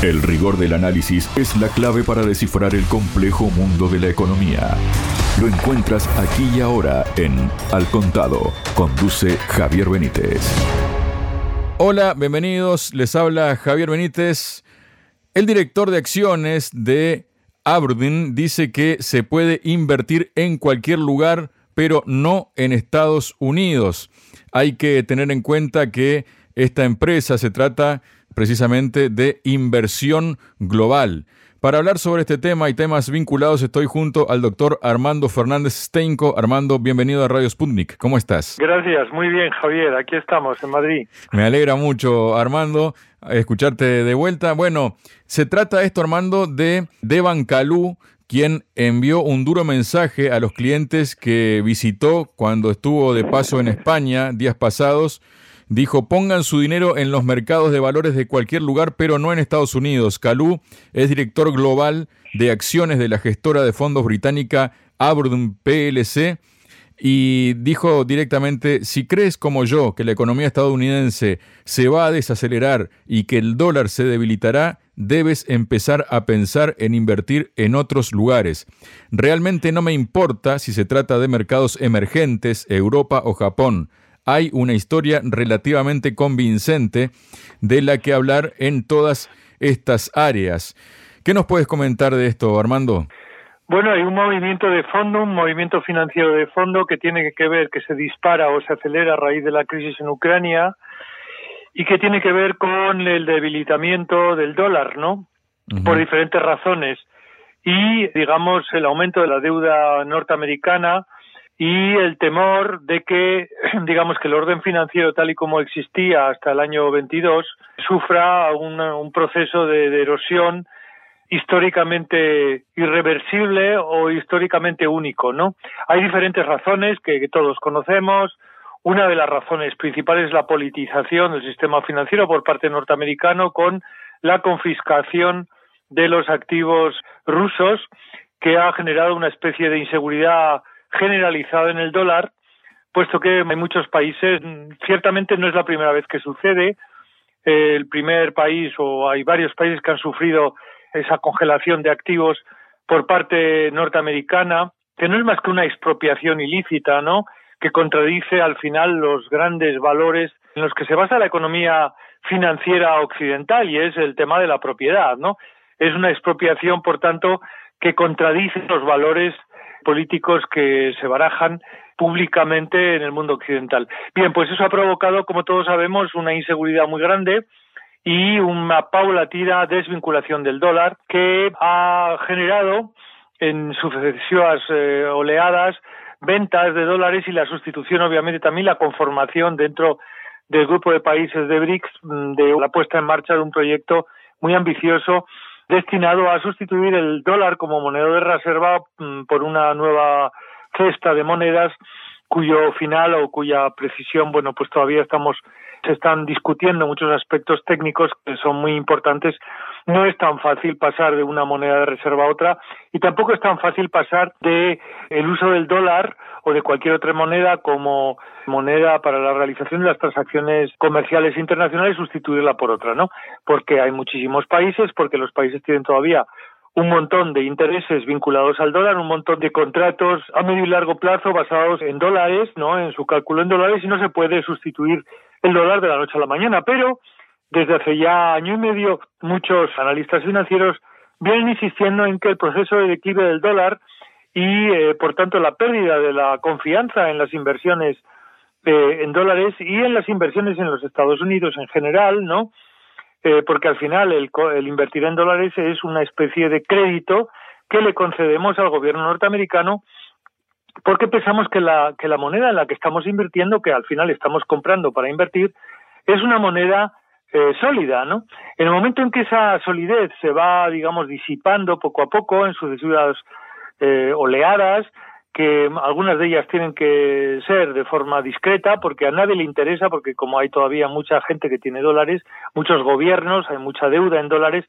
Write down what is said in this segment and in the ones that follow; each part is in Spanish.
El rigor del análisis es la clave para descifrar el complejo mundo de la economía. Lo encuentras aquí y ahora en Al Contado. Conduce Javier Benítez. Hola, bienvenidos. Les habla Javier Benítez. El director de acciones de Aberdeen dice que se puede invertir en cualquier lugar, pero no en Estados Unidos. Hay que tener en cuenta que esta empresa se trata precisamente de inversión global. Para hablar sobre este tema y temas vinculados estoy junto al doctor Armando Fernández Steinco. Armando, bienvenido a Radio Sputnik. ¿Cómo estás? Gracias, muy bien Javier, aquí estamos en Madrid. Me alegra mucho Armando escucharte de vuelta. Bueno, se trata esto Armando de Devan Calú, quien envió un duro mensaje a los clientes que visitó cuando estuvo de paso en España días pasados dijo pongan su dinero en los mercados de valores de cualquier lugar, pero no en Estados Unidos. Calú es director global de acciones de la gestora de fondos británica Aberdeen PLC y dijo directamente, si crees como yo que la economía estadounidense se va a desacelerar y que el dólar se debilitará, debes empezar a pensar en invertir en otros lugares. Realmente no me importa si se trata de mercados emergentes, Europa o Japón hay una historia relativamente convincente de la que hablar en todas estas áreas. ¿Qué nos puedes comentar de esto, Armando? Bueno, hay un movimiento de fondo, un movimiento financiero de fondo que tiene que ver, que se dispara o se acelera a raíz de la crisis en Ucrania y que tiene que ver con el debilitamiento del dólar, ¿no? Por diferentes razones. Y, digamos, el aumento de la deuda norteamericana, y el temor de que, digamos, que el orden financiero tal y como existía hasta el año 22 sufra un proceso de, erosión históricamente irreversible o históricamente único, ¿no? Hay diferentes razones que, todos conocemos. Una de las razones principales es la politización del sistema financiero por parte norteamericano con la confiscación de los activos rusos que ha generado una especie de inseguridad generalizado en el dólar, puesto que hay muchos países, ciertamente no es la primera vez que sucede, el primer país o hay varios países que han sufrido esa congelación de activos por parte norteamericana, que no es más que una expropiación ilícita, ¿no? que contradice al final los grandes valores en los que se basa la economía financiera occidental y es el tema de la propiedad, ¿no? Es una expropiación, por tanto, que contradice los valores políticos que se barajan públicamente en el mundo occidental. Bien, pues eso ha provocado, como todos sabemos, una inseguridad muy grande y una paulatina desvinculación del dólar que ha generado en sucesivas eh, oleadas ventas de dólares y la sustitución, obviamente, también la conformación dentro del grupo de países de BRICS de la puesta en marcha de un proyecto muy ambicioso destinado a sustituir el dólar como moneda de reserva mm, por una nueva cesta de monedas cuyo final o cuya precisión, bueno, pues todavía estamos, se están discutiendo muchos aspectos técnicos que son muy importantes. No es tan fácil pasar de una moneda de reserva a otra y tampoco es tan fácil pasar de el uso del dólar o de cualquier otra moneda como moneda para la realización de las transacciones comerciales internacionales sustituirla por otra, ¿no? Porque hay muchísimos países, porque los países tienen todavía un montón de intereses vinculados al dólar, un montón de contratos a medio y largo plazo basados en dólares, ¿no? En su cálculo en dólares y no se puede sustituir el dólar de la noche a la mañana, pero desde hace ya año y medio muchos analistas financieros vienen insistiendo en que el proceso de declive del dólar y eh, por tanto la pérdida de la confianza en las inversiones eh, en dólares y en las inversiones en los Estados Unidos en general, ¿no? Eh, porque al final el, el invertir en dólares es una especie de crédito que le concedemos al gobierno norteamericano porque pensamos que la, que la moneda en la que estamos invirtiendo, que al final estamos comprando para invertir, es una moneda eh, sólida, ¿no? En el momento en que esa solidez se va, digamos, disipando poco a poco en sucesivas eh, oleadas, que algunas de ellas tienen que ser de forma discreta porque a nadie le interesa, porque como hay todavía mucha gente que tiene dólares, muchos gobiernos, hay mucha deuda en dólares,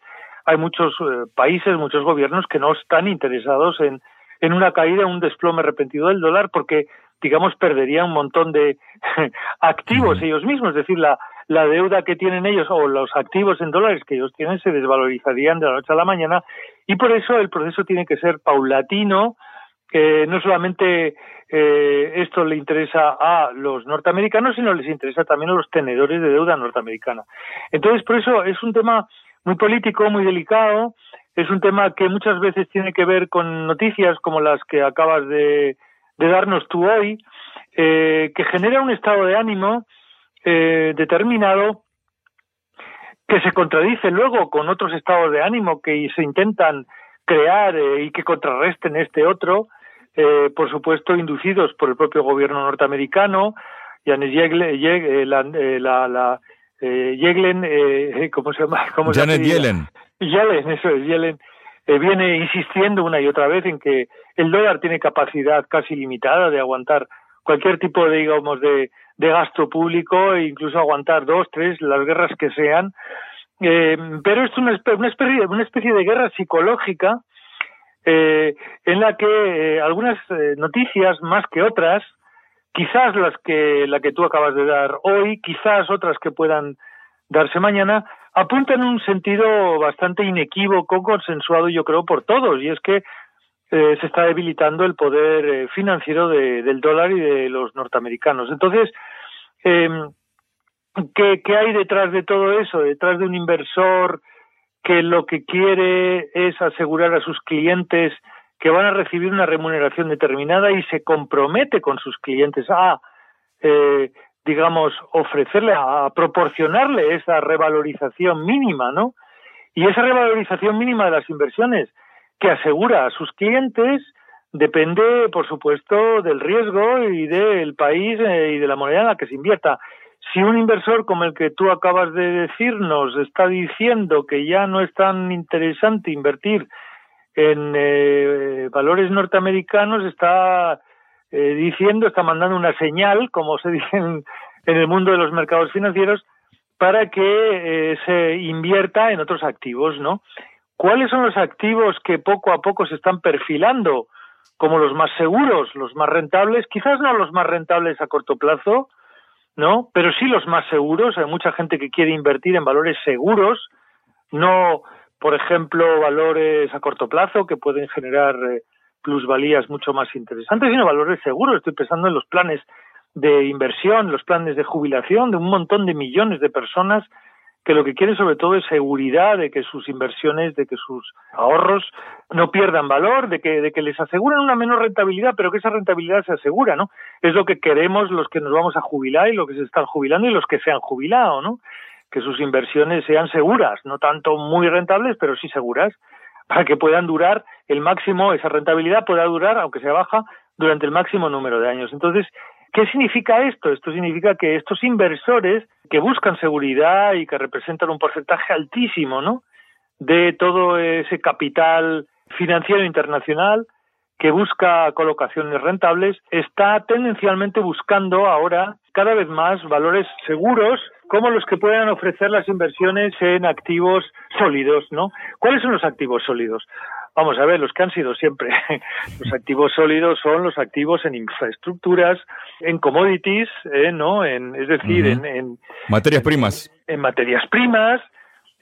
hay muchos eh, países, muchos gobiernos que no están interesados en, en una caída, un desplome repentino del dólar porque, digamos, perderían un montón de activos ellos mismos, es decir, la, la deuda que tienen ellos o los activos en dólares que ellos tienen se desvalorizarían de la noche a la mañana y por eso el proceso tiene que ser paulatino, que no solamente eh, esto le interesa a los norteamericanos, sino les interesa también a los tenedores de deuda norteamericana. Entonces, por eso es un tema muy político, muy delicado, es un tema que muchas veces tiene que ver con noticias como las que acabas de, darnos tú hoy, eh, que genera un estado de ánimo eh, determinado que se contradice luego con otros estados de ánimo que se intentan crear eh, y que contrarresten este otro, eh, por supuesto inducidos por el propio gobierno norteamericano. Janet Yellen, la, la, Yellen ¿cómo se llama? ¿Cómo Janet Yellen. Yellen, eso es, Yellen, viene insistiendo una y otra vez en que el dólar tiene capacidad casi limitada de aguantar cualquier tipo de, digamos, de, de gasto público e incluso aguantar dos, tres, las guerras que sean. Eh, pero es una, una, especie, una especie de guerra psicológica eh, en la que eh, algunas noticias más que otras, quizás las que la que tú acabas de dar hoy, quizás otras que puedan darse mañana, apuntan un sentido bastante inequívoco, consensuado yo creo por todos, y es que eh, se está debilitando el poder eh, financiero del dólar y de los norteamericanos. Entonces, ¿qué, ¿qué hay detrás de todo eso? Detrás de un inversor que lo que quiere es asegurar a sus clientes que van a recibir una remuneración determinada y se compromete con sus clientes a, eh, digamos, ofrecerle, a proporcionarle esa revalorización mínima, ¿no? Y esa revalorización mínima de las inversiones que asegura a sus clientes depende, por supuesto, del riesgo y del país eh, y de la moneda en la que se invierta. Si un inversor como el que tú acabas de decirnos está diciendo que ya no es tan interesante invertir en eh, valores norteamericanos, está eh, diciendo, está mandando una señal, como se dice en, el mundo de los mercados financieros, para que se invierta en otros activos, ¿no? ¿Cuáles son los activos que poco a poco se están perfilando como los más seguros, los más rentables? Quizás no los más rentables a corto plazo, ¿no? Pero sí los más seguros. Hay mucha gente que quiere invertir en valores seguros, no, por ejemplo, valores a corto plazo que pueden generar eh, plusvalías mucho más interesantes, sino valores seguros. Estoy pensando en los planes de inversión, los planes de jubilación de un montón de millones de personas que lo que quiere sobre todo es seguridad de que sus inversiones, de que sus ahorros no pierdan valor, de que, de que les aseguren una menor rentabilidad, pero que esa rentabilidad se asegura, ¿no? Es lo que queremos los que nos vamos a jubilar y los que se están jubilando y los que se han jubilado, ¿no? Que sus inversiones sean seguras, no tanto muy rentables, pero sí seguras, para que puedan durar el máximo, esa rentabilidad pueda durar, aunque sea baja, durante el máximo número de años. Entonces, ¿Qué significa esto? Esto significa que estos inversores que buscan seguridad y que representan un porcentaje altísimo, ¿no? De todo ese capital financiero internacional que busca colocaciones rentables, está tendencialmente buscando ahora cada vez más valores seguros como los que puedan ofrecer las inversiones en activos sólidos, ¿no? ¿Cuáles son los activos sólidos? Vamos a ver, los que han sido siempre. Los activos sólidos son los activos en infraestructuras, en commodities, ¿eh? ¿no? En, es decir, en, materias primas. En materias primas,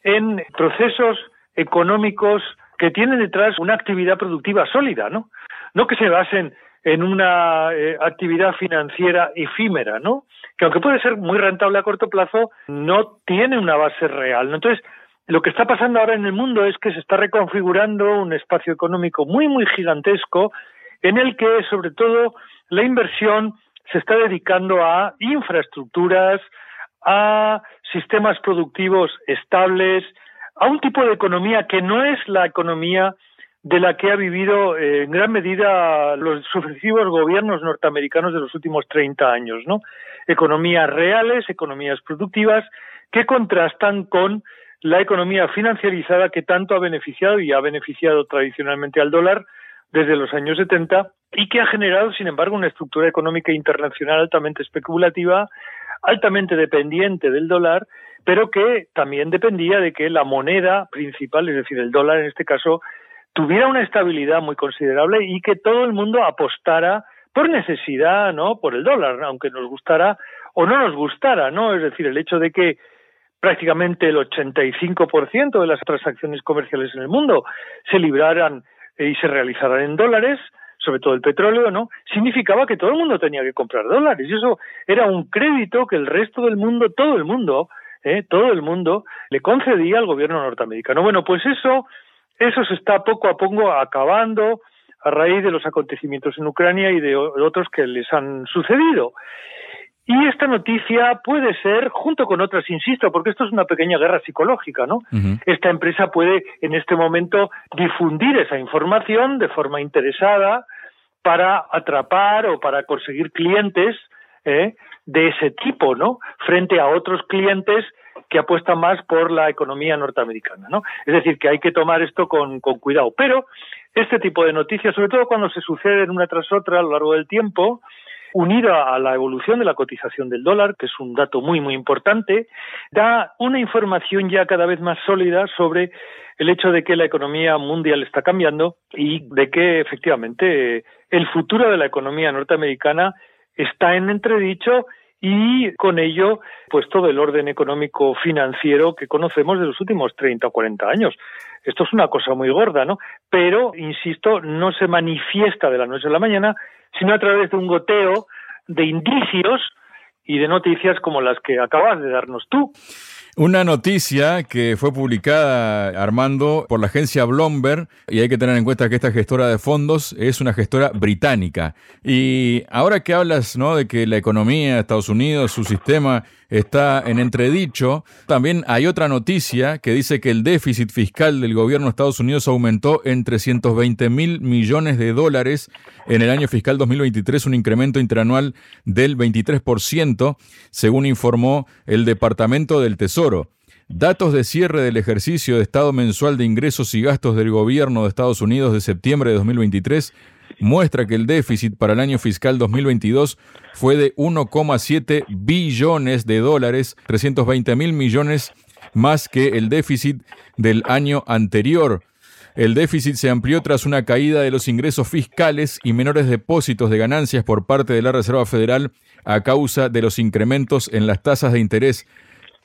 en procesos económicos que tienen detrás una actividad productiva sólida, ¿no? No que se basen en una eh, actividad financiera efímera, ¿no? Que aunque puede ser muy rentable a corto plazo, no tiene una base real. ¿no? Entonces, lo que está pasando ahora en el mundo es que se está reconfigurando un espacio económico muy, muy gigantesco en el que, sobre todo, la inversión se está dedicando a infraestructuras, a sistemas productivos estables, a un tipo de economía que no es la economía de la que ha vivido eh, en gran medida los sucesivos gobiernos norteamericanos de los últimos 30 años, ¿no? Economías reales, economías productivas, que contrastan con la economía financiarizada que tanto ha beneficiado y ha beneficiado tradicionalmente al dólar desde los años 70 y que ha generado, sin embargo, una estructura económica internacional altamente especulativa, altamente dependiente del dólar, pero que también dependía de que la moneda principal, es decir, el dólar en este caso, tuviera una estabilidad muy considerable y que todo el mundo apostara por necesidad, ¿no? Por el dólar, aunque nos gustara o no nos gustara, ¿no? Es decir, el hecho de que prácticamente el 85% de las transacciones comerciales en el mundo se libraran y se realizaran en dólares, sobre todo el petróleo, ¿no? Significaba que todo el mundo tenía que comprar dólares y eso era un crédito que el resto del mundo, todo el mundo, ¿eh? todo el mundo le concedía al gobierno norteamericano. Bueno, pues eso, eso se está poco a poco acabando a raíz de los acontecimientos en Ucrania y de otros que les han sucedido. Y esta noticia puede ser, junto con otras, insisto, porque esto es una pequeña guerra psicológica, ¿no? Esta empresa puede en este momento difundir esa información de forma interesada para atrapar o para conseguir clientes ¿eh? de ese tipo, ¿no? Frente a otros clientes que apuestan más por la economía norteamericana, ¿no? Es decir, que hay que tomar esto con, con cuidado. Pero este tipo de noticias, sobre todo cuando se suceden una tras otra a lo largo del tiempo, unida a la evolución de la cotización del dólar, que es un dato muy, muy importante, da una información ya cada vez más sólida sobre el hecho de que la economía mundial está cambiando y de que efectivamente el futuro de la economía norteamericana está en entredicho y con ello pues todo el orden económico financiero que conocemos de los últimos 30 o 40 años. Esto es una cosa muy gorda, ¿no? Pero, insisto, no se manifiesta de la noche a la mañana, sino a través de un goteo de indicios y de noticias como las que acabas de darnos tú. Una noticia que fue publicada, Armando, por la agencia Bloomberg, y hay que tener en cuenta que esta gestora de fondos es una gestora británica. Y ahora que hablas ¿no? de que la economía de Estados Unidos, su sistema está en entredicho, también hay otra noticia que dice que el déficit fiscal del gobierno de Estados Unidos aumentó en 320 mil millones de dólares en el año fiscal 2023, un incremento interanual del 23%, según informó el Departamento del Tesoro. Datos de cierre del ejercicio de estado mensual de ingresos y gastos del gobierno de Estados Unidos de septiembre de 2023 muestra que el déficit para el año fiscal 2022 fue de 1,7 billones de dólares, 320 mil millones más que el déficit del año anterior. El déficit se amplió tras una caída de los ingresos fiscales y menores depósitos de ganancias por parte de la Reserva Federal a causa de los incrementos en las tasas de interés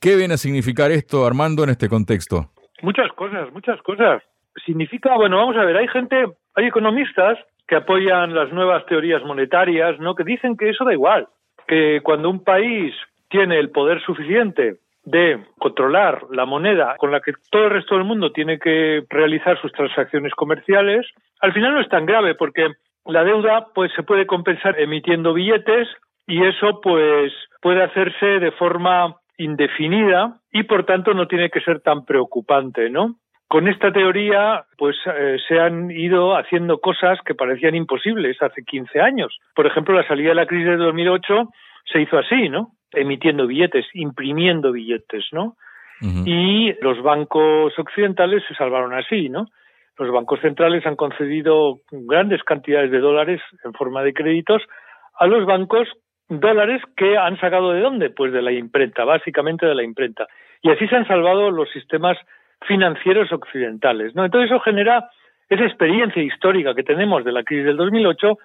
¿Qué viene a significar esto, Armando, en este contexto? Muchas cosas, muchas cosas. Significa, bueno, vamos a ver, hay gente, hay economistas que apoyan las nuevas teorías monetarias, ¿no? Que dicen que eso da igual, que cuando un país tiene el poder suficiente de controlar la moneda con la que todo el resto del mundo tiene que realizar sus transacciones comerciales, al final no es tan grave porque la deuda pues se puede compensar emitiendo billetes y eso pues puede hacerse de forma indefinida y por tanto no tiene que ser tan preocupante, ¿no? Con esta teoría, pues eh, se han ido haciendo cosas que parecían imposibles hace 15 años. Por ejemplo, la salida de la crisis de 2008 se hizo así, ¿no? Emitiendo billetes, imprimiendo billetes, ¿no? Y los bancos occidentales se salvaron así, ¿no? Los bancos centrales han concedido grandes cantidades de dólares en forma de créditos a los bancos dólares que han sacado de dónde? Pues de la imprenta, básicamente de la imprenta. Y así se han salvado los sistemas financieros occidentales, ¿no? Entonces eso genera esa experiencia histórica que tenemos de la crisis del 2008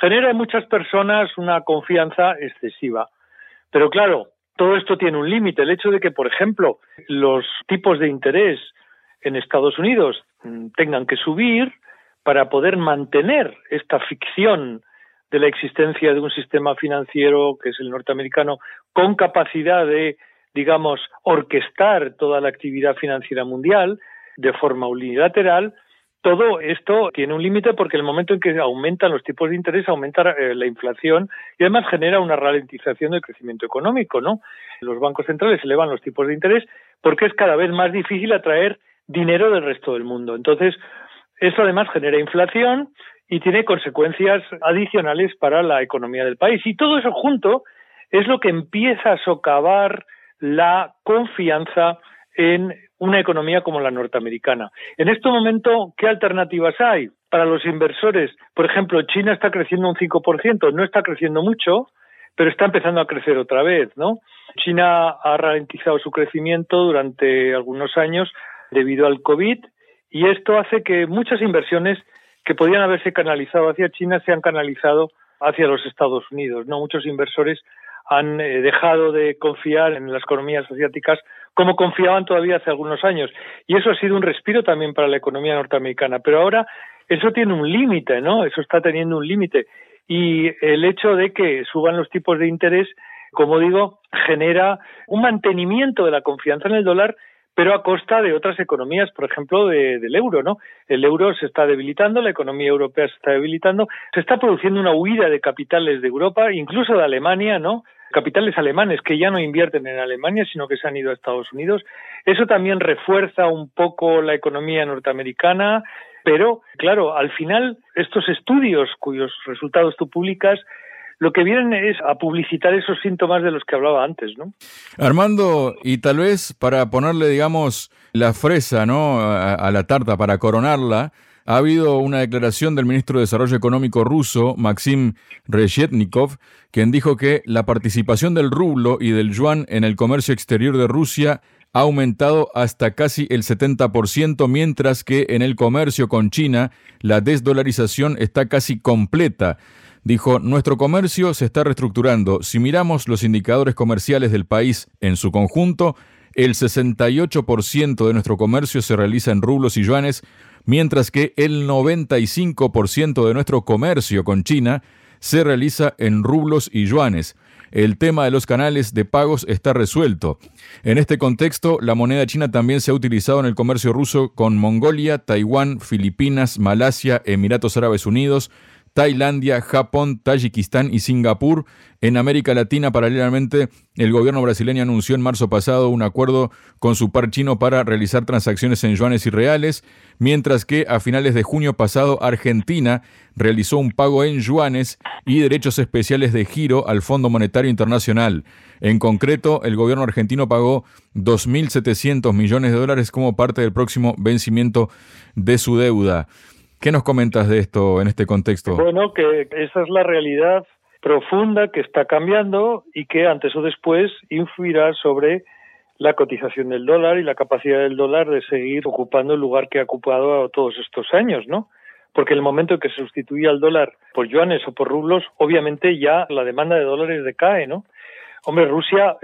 genera en muchas personas una confianza excesiva. Pero claro, todo esto tiene un límite. El hecho de que, por ejemplo, los tipos de interés en Estados Unidos mm, tengan que subir para poder mantener esta ficción de la existencia de un sistema financiero que es el norteamericano con capacidad de, digamos, orquestar toda la actividad financiera mundial de forma unilateral, todo esto tiene un límite porque el momento en que aumentan los tipos de interés aumenta eh, la inflación y además genera una ralentización del crecimiento económico, ¿no? Los bancos centrales elevan los tipos de interés porque es cada vez más difícil atraer dinero del resto del mundo. Entonces, eso además genera inflación y tiene consecuencias adicionales para la economía del país. Y todo eso junto es lo que empieza a socavar la confianza en una economía como la norteamericana. En este momento, ¿qué alternativas hay para los inversores? Por ejemplo, China está creciendo un 5%, no está creciendo mucho, pero está empezando a crecer otra vez, ¿no? China ha ralentizado su crecimiento durante algunos años debido al COVID y esto hace que muchas inversiones que podían haberse canalizado hacia China se han canalizado hacia los Estados Unidos. No muchos inversores han eh, dejado de confiar en las economías asiáticas como confiaban todavía hace algunos años. Y eso ha sido un respiro también para la economía norteamericana. Pero ahora eso tiene un límite, ¿no? Eso está teniendo un límite. Y el hecho de que suban los tipos de interés, como digo, genera un mantenimiento de la confianza en el dólar pero a costa de otras economías, por ejemplo, del euro, ¿no? El euro se está debilitando, la economía europea se está debilitando, se está produciendo una huida de capitales de Europa, incluso de Alemania, ¿no? capitales alemanes que ya no invierten en Alemania, sino que se han ido a Estados Unidos. Eso también refuerza un poco la economía norteamericana, pero claro, al final estos estudios cuyos resultados tú publicas lo que vienen es a publicitar esos síntomas de los que hablaba antes, ¿no? Armando, y tal vez para ponerle, digamos, la fresa, ¿no? a la tarta, para coronarla, ha habido una declaración del ministro de Desarrollo Económico ruso, Maxim Reshetnikov, quien dijo que la participación del rublo y del yuan en el comercio exterior de Rusia ha aumentado hasta casi el 70%, mientras que en el comercio con China la desdolarización está casi completa. Dijo, nuestro comercio se está reestructurando. Si miramos los indicadores comerciales del país en su conjunto, el 68% de nuestro comercio se realiza en rublos y yuanes, mientras que el 95% de nuestro comercio con China se realiza en rublos y yuanes. El tema de los canales de pagos está resuelto. En este contexto, la moneda china también se ha utilizado en el comercio ruso con Mongolia, Taiwán, Filipinas, Malasia, Emiratos Árabes Unidos, Tailandia, Japón, Tayikistán y Singapur. En América Latina, paralelamente, el gobierno brasileño anunció en marzo pasado un acuerdo con su par chino para realizar transacciones en yuanes y reales, mientras que a finales de junio pasado Argentina realizó un pago en yuanes y derechos especiales de giro al Fondo Monetario Internacional. En concreto, el gobierno argentino pagó 2.700 millones de dólares como parte del próximo vencimiento de su deuda. ¿Qué nos comentas de esto en este contexto? Bueno, que esa es la realidad profunda que está cambiando y que antes o después influirá sobre la cotización del dólar y la capacidad del dólar de seguir ocupando el lugar que ha ocupado todos estos años, ¿no? Porque el momento en que se sustituía el dólar por yuanes o por rublos, obviamente ya la demanda de dólares decae, ¿no? Hombre, Rusia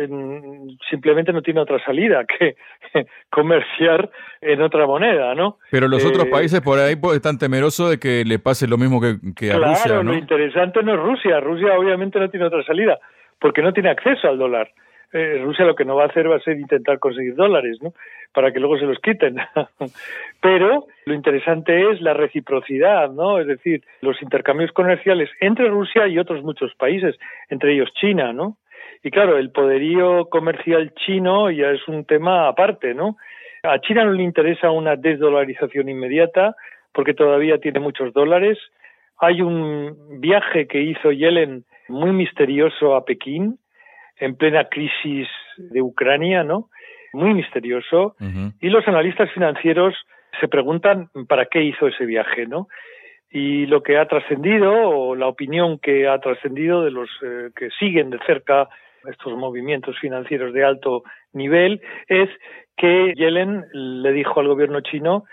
simplemente no tiene otra salida que comerciar en otra moneda, ¿no? Pero los otros eh, países por ahí pues, están temerosos de que le pase lo mismo que, a Rusia, ¿no? lo interesante no es Rusia. Rusia obviamente no tiene otra salida porque no tiene acceso al dólar. Eh, Rusia lo que no va a hacer va a ser intentar conseguir dólares, ¿no? Para que luego se los quiten. Pero lo interesante es la reciprocidad, ¿no? Es decir, los intercambios comerciales entre Rusia y otros muchos países, entre ellos China, ¿no? Y claro, el poderío comercial chino ya es un tema aparte, ¿no? A China no le interesa una desdolarización inmediata porque todavía tiene muchos dólares. Hay un viaje que hizo Yellen muy misterioso a Pekín en plena crisis de Ucrania, ¿no? Muy misterioso. Y los analistas financieros se preguntan para qué hizo ese viaje, ¿no? Y lo que ha trascendido, o la opinión que ha trascendido de los eh, que siguen de cerca estos movimientos financieros de alto nivel, es que Yellen le dijo al gobierno chino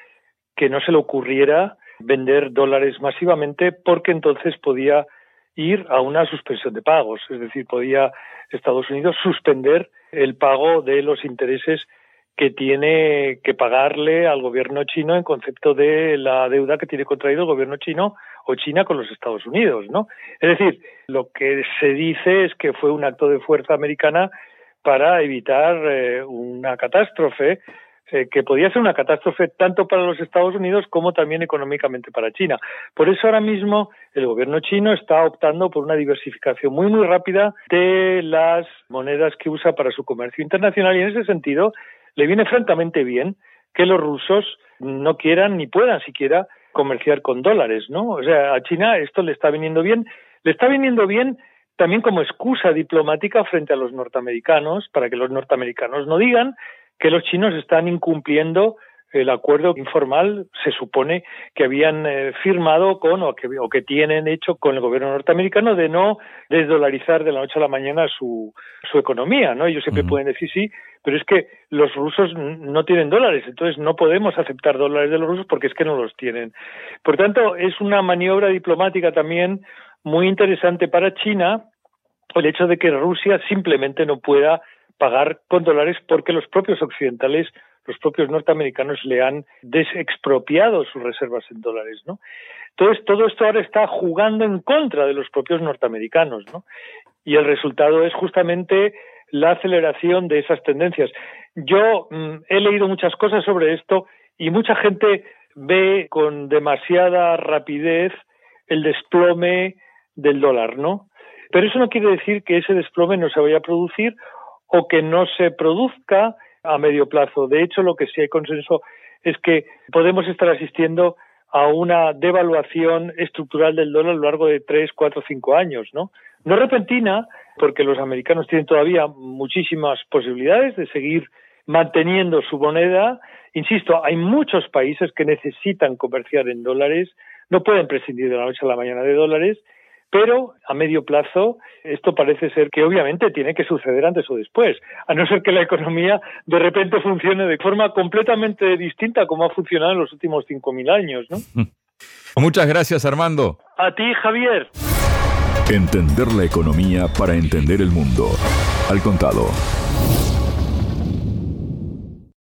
que no se le ocurriera vender dólares masivamente porque entonces podía ir a una suspensión de pagos, es decir, podía Estados Unidos suspender el pago de los intereses que tiene que pagarle al gobierno chino en concepto de la deuda que tiene contraído el gobierno chino o China con los Estados Unidos, ¿no? Es decir, lo que se dice es que fue un acto de fuerza americana para evitar eh, una catástrofe eh, que podía ser una catástrofe tanto para los Estados Unidos como también económicamente para China. Por eso ahora mismo el gobierno chino está optando por una diversificación muy muy rápida de las monedas que usa para su comercio internacional y en ese sentido le viene francamente bien que los rusos no quieran ni puedan siquiera comerciar con dólares, ¿no? O sea, a China esto le está viniendo bien, le está viniendo bien también como excusa diplomática frente a los norteamericanos, para que los norteamericanos no digan que los chinos están incumpliendo el acuerdo informal se supone que habían eh, firmado con o que, o que tienen hecho con el gobierno norteamericano de no desdolarizar de la noche a la mañana su, su economía, ¿no? Ellos siempre pueden decir sí, pero es que los rusos no tienen dólares, entonces no podemos aceptar dólares de los rusos porque es que no los tienen. Por tanto, es una maniobra diplomática también muy interesante para China el hecho de que Rusia simplemente no pueda pagar con dólares porque los propios occidentales, los propios norteamericanos le han desexpropiado sus reservas en dólares, ¿no? Entonces, todo esto ahora está jugando en contra de los propios norteamericanos, ¿no? Y el resultado es justamente la aceleración de esas tendencias. Yo mm, he leído muchas cosas sobre esto y mucha gente ve con demasiada rapidez el desplome del dólar, ¿no? Pero eso no quiere decir que ese desplome no se vaya a producir o que no se produzca a medio plazo. De hecho, lo que sí hay consenso es que podemos estar asistiendo a una devaluación estructural del dólar a lo largo de tres, cuatro, cinco años, ¿no? No repentina, porque los americanos tienen todavía muchísimas posibilidades de seguir manteniendo su moneda. Insisto, hay muchos países que necesitan comerciar en dólares, no pueden prescindir de la noche a la mañana de dólares, pero a medio plazo esto parece ser que obviamente tiene que suceder antes o después, a no ser que la economía de repente funcione de forma completamente distinta como ha funcionado en los últimos 5.000 años. ¿no? Muchas gracias, Armando. A ti, Javier. Entender la economía para entender el mundo. Al contado.